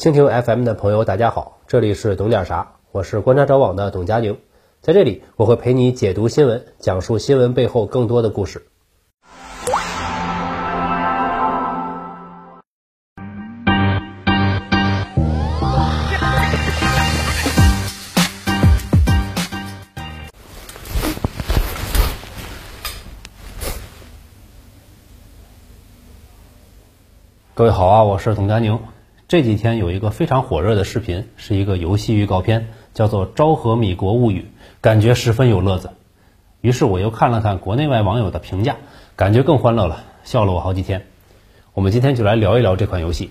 蜻蜓 FM 的朋友，大家好，这里是懂点啥，我是观察者网的董佳宁，在这里我会陪你解读新闻，讲述新闻背后更多的故事。各位好啊，我是董佳宁。这几天有一个非常火热的视频，是一个游戏预告片，叫做《昭和米国物语》，感觉十分有乐子。于是我又看了看国内外网友的评价，感觉更欢乐了，笑了我好几天。我们今天就来聊一聊这款游戏。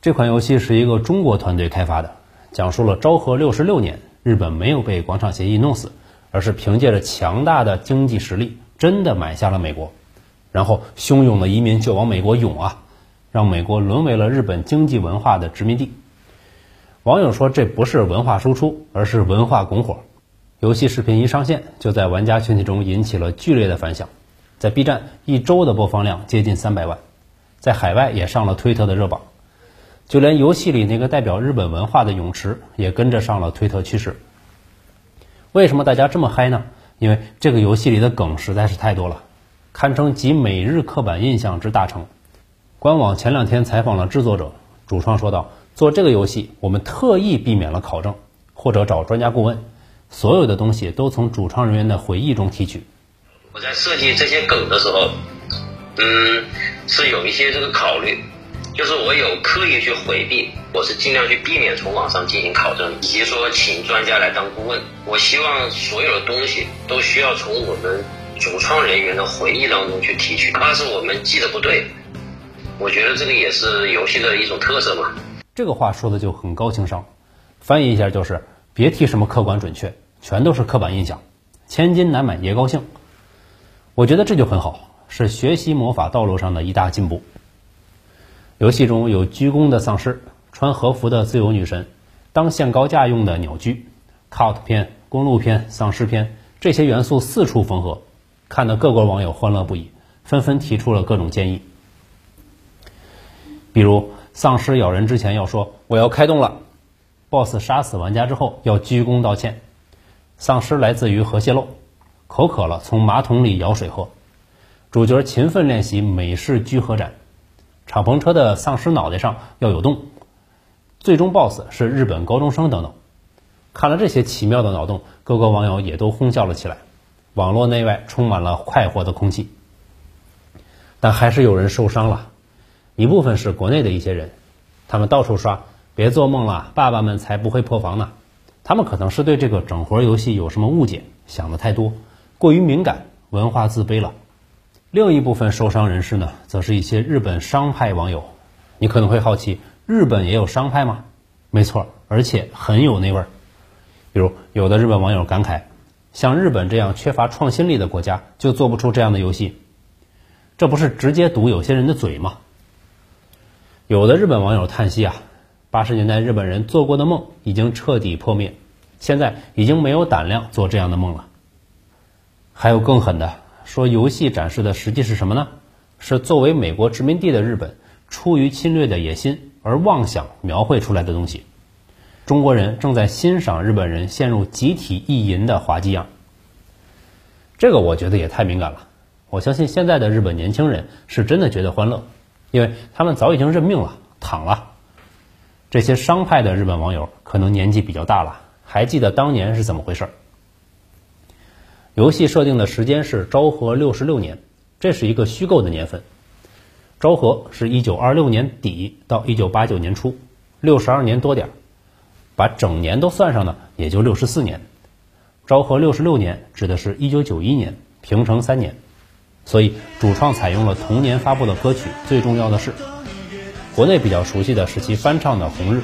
这款游戏是一个中国团队开发的，讲述了昭和六十六年，日本没有被广场协议弄死，而是凭借着强大的经济实力，真的买下了美国，然后汹涌的移民就往美国涌啊。让美国沦为了日本经济文化的殖民地。网友说这不是文化输出，而是文化拱火。游戏视频一上线，就在玩家群体中引起了剧烈的反响，在 B 站一周的播放量接近三百万，在海外也上了推特的热榜，就连游戏里那个代表日本文化的泳池也跟着上了推特趋势。为什么大家这么嗨呢？因为这个游戏里的梗实在是太多了，堪称集美日刻板印象之大成。官网前两天采访了制作者，主创说道：“做这个游戏，我们特意避免了考证或者找专家顾问，所有的东西都从主创人员的回忆中提取。我在设计这些梗的时候，嗯，是有一些这个考虑，就是我有刻意去回避，我是尽量去避免从网上进行考证，以及说请专家来当顾问。我希望所有的东西都需要从我们主创人员的回忆当中去提取，哪怕是我们记得不对。”我觉得这个也是游戏的一种特色嘛。这个话说的就很高情商，翻译一下就是别提什么客观准确，全都是刻板印象，千金难买爷高兴。我觉得这就很好，是学习魔法道路上的一大进步。游戏中有鞠躬的丧尸，穿和服的自由女神，当限高价用的鸟居 cut 片、公路片、丧尸片，这些元素四处缝合，看得各国网友欢乐不已，纷纷提出了各种建议。比如，丧尸咬人之前要说“我要开动了 ”，BOSS 杀死玩家之后要鞠躬道歉。丧尸来自于核泄漏，口渴了从马桶里舀水喝。主角勤奋练习美式居合斩。敞篷车的丧尸脑袋上要有洞。最终 BOSS 是日本高中生等等。看了这些奇妙的脑洞，各个网友也都哄笑了起来，网络内外充满了快活的空气。但还是有人受伤了。一部分是国内的一些人，他们到处刷，别做梦了，爸爸们才不会破防呢。他们可能是对这个整活游戏有什么误解，想的太多，过于敏感，文化自卑了。另一部分受伤人士呢，则是一些日本商派网友。你可能会好奇，日本也有商派吗？没错，而且很有那味儿。比如，有的日本网友感慨，像日本这样缺乏创新力的国家，就做不出这样的游戏。这不是直接堵有些人的嘴吗？有的日本网友叹息啊，八十年代日本人做过的梦已经彻底破灭，现在已经没有胆量做这样的梦了。还有更狠的，说游戏展示的实际是什么呢？是作为美国殖民地的日本出于侵略的野心而妄想描绘出来的东西。中国人正在欣赏日本人陷入集体意淫的滑稽样。这个我觉得也太敏感了。我相信现在的日本年轻人是真的觉得欢乐。因为他们早已经认命了，躺了。这些商派的日本网友可能年纪比较大了，还记得当年是怎么回事儿？游戏设定的时间是昭和六十六年，这是一个虚构的年份。昭和是一九二六年底到一九八九年初，六十二年多点儿，把整年都算上呢，也就六十四年。昭和六十六年指的是一九九一年，平成三年。所以，主创采用了同年发布的歌曲。最重要的是，国内比较熟悉的是其翻唱的《红日》。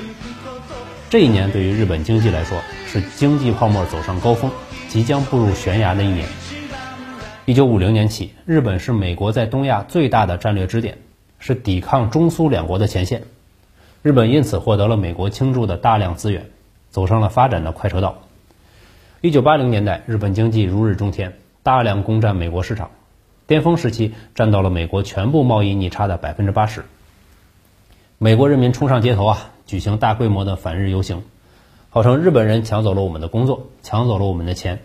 这一年对于日本经济来说，是经济泡沫走上高峰、即将步入悬崖的一年。一九五零年起，日本是美国在东亚最大的战略支点，是抵抗中苏两国的前线。日本因此获得了美国倾注的大量资源，走上了发展的快车道。一九八零年代，日本经济如日中天，大量攻占美国市场。巅峰时期占到了美国全部贸易逆差的百分之八十。美国人民冲上街头啊，举行大规模的反日游行，号称日本人抢走了我们的工作，抢走了我们的钱，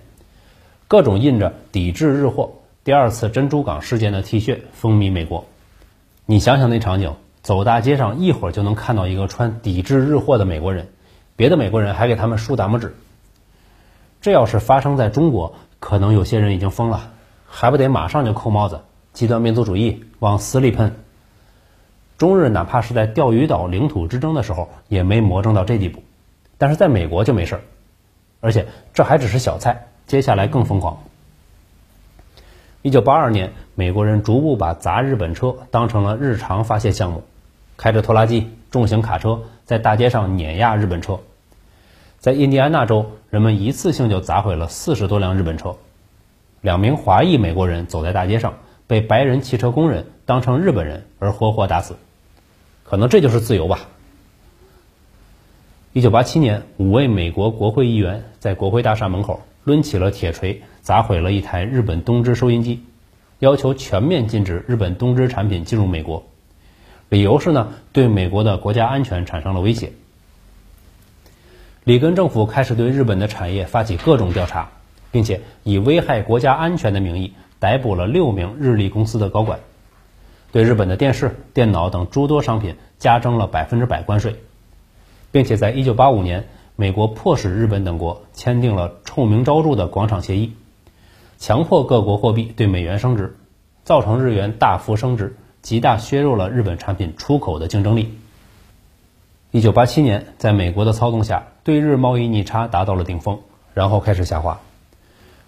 各种印着抵制日货、第二次珍珠港事件的 T 恤风靡美国。你想想那场景，走大街上一会儿就能看到一个穿抵制日货的美国人，别的美国人还给他们竖大拇指。这要是发生在中国，可能有些人已经疯了，还不得马上就扣帽子，极端民族主义往死里喷。中日哪怕是在钓鱼岛领土之争的时候，也没魔怔到这地步，但是在美国就没事儿，而且这还只是小菜，接下来更疯狂。一九八二年，美国人逐步把砸日本车当成了日常发泄项目，开着拖拉机、重型卡车在大街上碾压日本车。在印第安纳州，人们一次性就砸毁了四十多辆日本车。两名华裔美国人走在大街上，被白人汽车工人当成日本人而活活打死。可能这就是自由吧。一九八七年，五位美国国会议员在国会大厦门口抡起了铁锤，砸毁了一台日本东芝收音机，要求全面禁止日本东芝产品进入美国。理由是呢，对美国的国家安全产生了威胁。里根政府开始对日本的产业发起各种调查，并且以危害国家安全的名义逮捕了六名日立公司的高管。对日本的电视、电脑等诸多商品加征了百分之百关税，并且在1985年，美国迫使日本等国签订了臭名昭著的广场协议，强迫各国货币对美元升值，造成日元大幅升值，极大削弱了日本产品出口的竞争力。1987年，在美国的操纵下，对日贸易逆差达到了顶峰，然后开始下滑，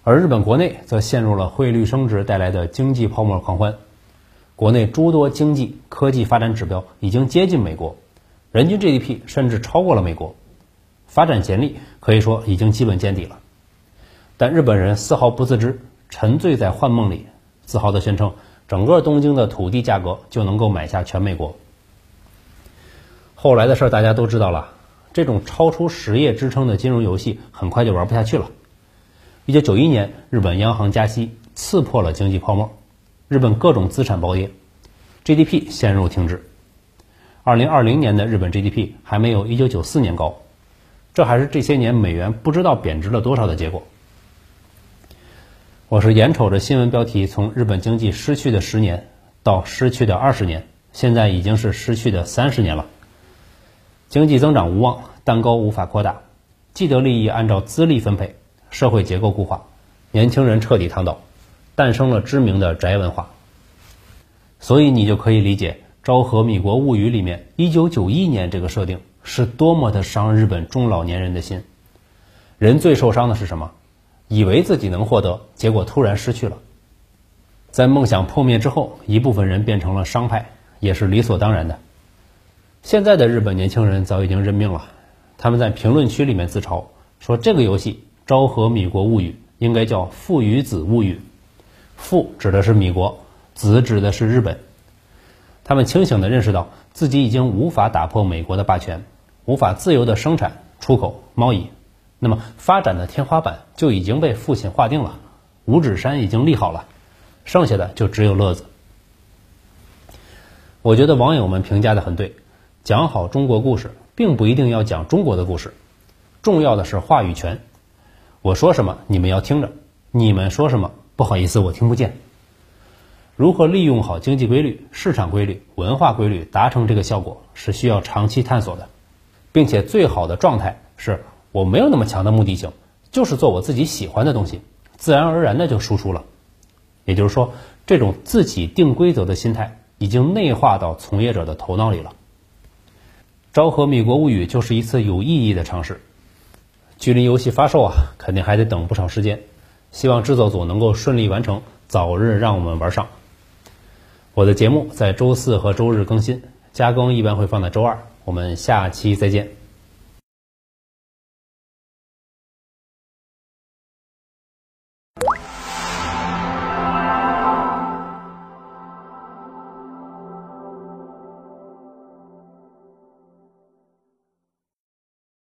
而日本国内则陷入了汇率升值带来的经济泡沫狂欢。国内诸多经济科技发展指标已经接近美国，人均 GDP 甚至超过了美国，发展潜力可以说已经基本见底了。但日本人丝毫不自知，沉醉在幻梦里，自豪地宣称整个东京的土地价格就能够买下全美国。后来的事大家都知道了，这种超出实业支撑的金融游戏很快就玩不下去了。一九九一年，日本央行加息，刺破了经济泡沫。日本各种资产暴跌，GDP 陷入停滞。二零二零年的日本 GDP 还没有一九九四年高，这还是这些年美元不知道贬值了多少的结果。我是眼瞅着新闻标题从日本经济失去的十年到失去的二十年，现在已经是失去的三十年了。经济增长无望，蛋糕无法扩大，既得利益按照资历分配，社会结构固化，年轻人彻底躺倒。诞生了知名的宅文化，所以你就可以理解《昭和米国物语》里面1991年这个设定是多么的伤日本中老年人的心。人最受伤的是什么？以为自己能获得，结果突然失去了。在梦想破灭之后，一部分人变成了商派，也是理所当然的。现在的日本年轻人早已经认命了，他们在评论区里面自嘲说：“这个游戏《昭和米国物语》应该叫《父与子物语》。”父指的是米国，子指的是日本。他们清醒地认识到自己已经无法打破美国的霸权，无法自由地生产、出口、贸易，那么发展的天花板就已经被父亲划定了，五指山已经立好了，剩下的就只有乐子。我觉得网友们评价的很对，讲好中国故事，并不一定要讲中国的故事，重要的是话语权。我说什么，你们要听着；你们说什么。不好意思，我听不见。如何利用好经济规律、市场规律、文化规律，达成这个效果，是需要长期探索的，并且最好的状态是我没有那么强的目的性，就是做我自己喜欢的东西，自然而然的就输出了。也就是说，这种自己定规则的心态已经内化到从业者的头脑里了。昭和米国物语就是一次有意义的尝试，距离游戏发售啊，肯定还得等不少时间。希望制作组能够顺利完成，早日让我们玩上。我的节目在周四和周日更新，加更一般会放在周二。我们下期再见。